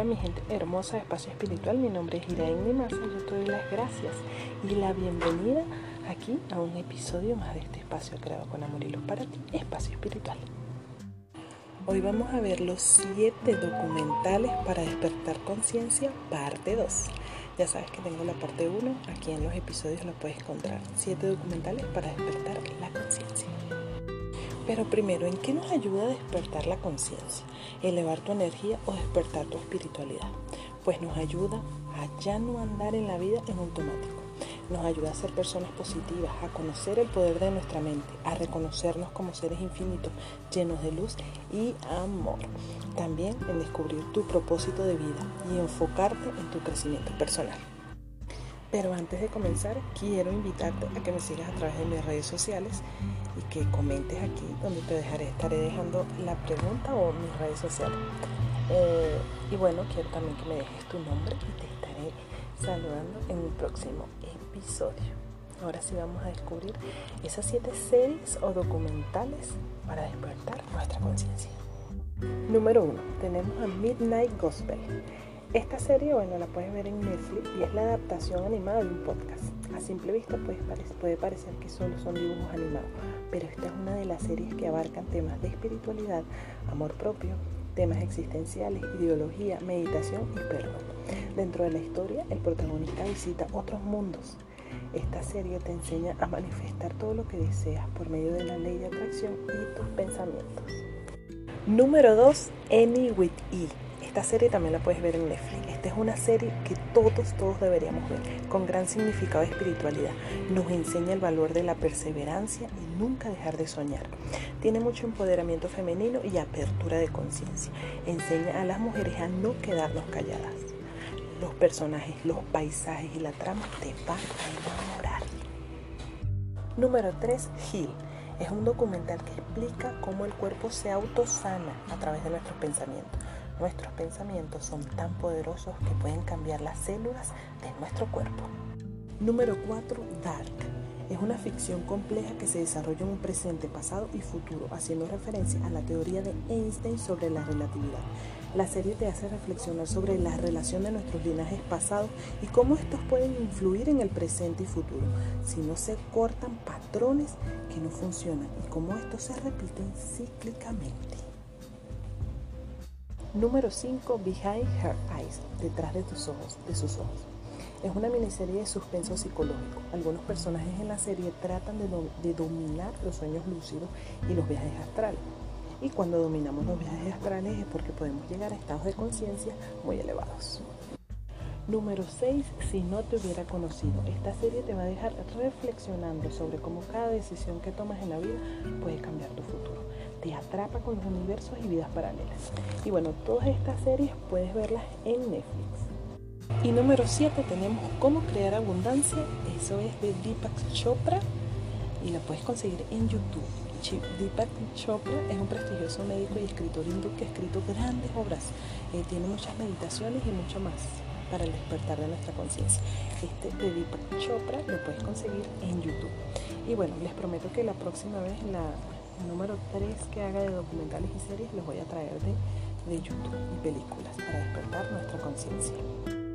Hola mi gente hermosa de Espacio Espiritual, mi nombre es Iraín Maza, yo te doy las gracias y la bienvenida aquí a un episodio más de este espacio creado con amor y luz para ti, Espacio Espiritual. Hoy vamos a ver los 7 documentales para despertar conciencia, parte 2. Ya sabes que tengo la parte 1, aquí en los episodios lo puedes encontrar. 7 documentales para despertar la conciencia. Pero primero, ¿en qué nos ayuda a despertar la conciencia? Elevar tu energía o despertar tu espiritualidad. Pues nos ayuda a ya no andar en la vida en automático. Nos ayuda a ser personas positivas, a conocer el poder de nuestra mente, a reconocernos como seres infinitos, llenos de luz y amor. También en descubrir tu propósito de vida y enfocarte en tu crecimiento personal. Pero antes de comenzar, quiero invitarte a que me sigas a través de mis redes sociales y que comentes aquí donde te dejaré, estaré dejando la pregunta o mis redes sociales. Eh, y bueno, quiero también que me dejes tu nombre y te estaré saludando en un próximo episodio. Ahora sí vamos a descubrir esas siete series o documentales para despertar nuestra conciencia. Número uno, tenemos a Midnight Gospel. Esta serie, bueno, la puedes ver en Netflix y es la adaptación animada de un podcast. A simple vista puede, puede parecer que solo son dibujos animados, pero esta es una de las series que abarcan temas de espiritualidad, amor propio, temas existenciales, ideología, meditación y perdón. Dentro de la historia, el protagonista visita otros mundos. Esta serie te enseña a manifestar todo lo que deseas por medio de la ley de atracción y tus pensamientos. Número 2. Any with E esta serie también la puedes ver en Netflix. Esta es una serie que todos, todos deberíamos ver, con gran significado de espiritualidad. Nos enseña el valor de la perseverancia y nunca dejar de soñar. Tiene mucho empoderamiento femenino y apertura de conciencia. Enseña a las mujeres a no quedarnos calladas. Los personajes, los paisajes y la trama te van a enamorar. Número 3. Heal es un documental que explica cómo el cuerpo se autosana a través de nuestros pensamientos. Nuestros pensamientos son tan poderosos que pueden cambiar las células de nuestro cuerpo. Número 4. Dark. Es una ficción compleja que se desarrolla en un presente, pasado y futuro, haciendo referencia a la teoría de Einstein sobre la relatividad. La serie te hace reflexionar sobre la relación de nuestros linajes pasados y cómo estos pueden influir en el presente y futuro, si no se cortan patrones que no funcionan y cómo estos se repiten cíclicamente. Número 5. Behind Her Eyes, detrás de tus ojos, de sus ojos. Es una miniserie de suspenso psicológico. Algunos personajes en la serie tratan de, de, dominar los sueños lúcidos y los viajes astrales. Y cuando dominamos los viajes astrales es porque podemos llegar a estados de conciencia muy elevados. Número 6. Si no te hubiera conocido. Esta serie te va a dejar reflexionando sobre cómo cada decisión que tomas en la vida puede cambiar tu futuro te atrapa con los universos y vidas paralelas. Y bueno, todas estas series puedes verlas en Netflix. Y número 7 tenemos Cómo crear abundancia. Eso es de Deepak Chopra y la puedes conseguir en YouTube. Deepak Chopra es un prestigioso médico y escritor hindú que ha escrito grandes obras. Eh, tiene muchas meditaciones y mucho más para despertar de nuestra conciencia. Este de Deepak Chopra lo puedes conseguir en YouTube. Y bueno, les prometo que la próxima vez la número 3 que haga de documentales y series les voy a traer de, de YouTube y películas para despertar nuestra conciencia.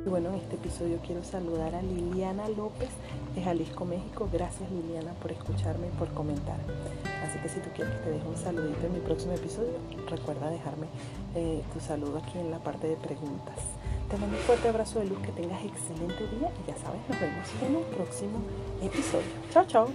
Y bueno, en este episodio quiero saludar a Liliana López de Jalisco, México. Gracias Liliana por escucharme y por comentar. Así que si tú quieres que te deje un saludito en mi próximo episodio, recuerda dejarme eh, tu saludo aquí en la parte de preguntas. Te mando un fuerte abrazo de luz, que tengas excelente día y ya sabes, nos vemos en un próximo episodio. Chao, chao.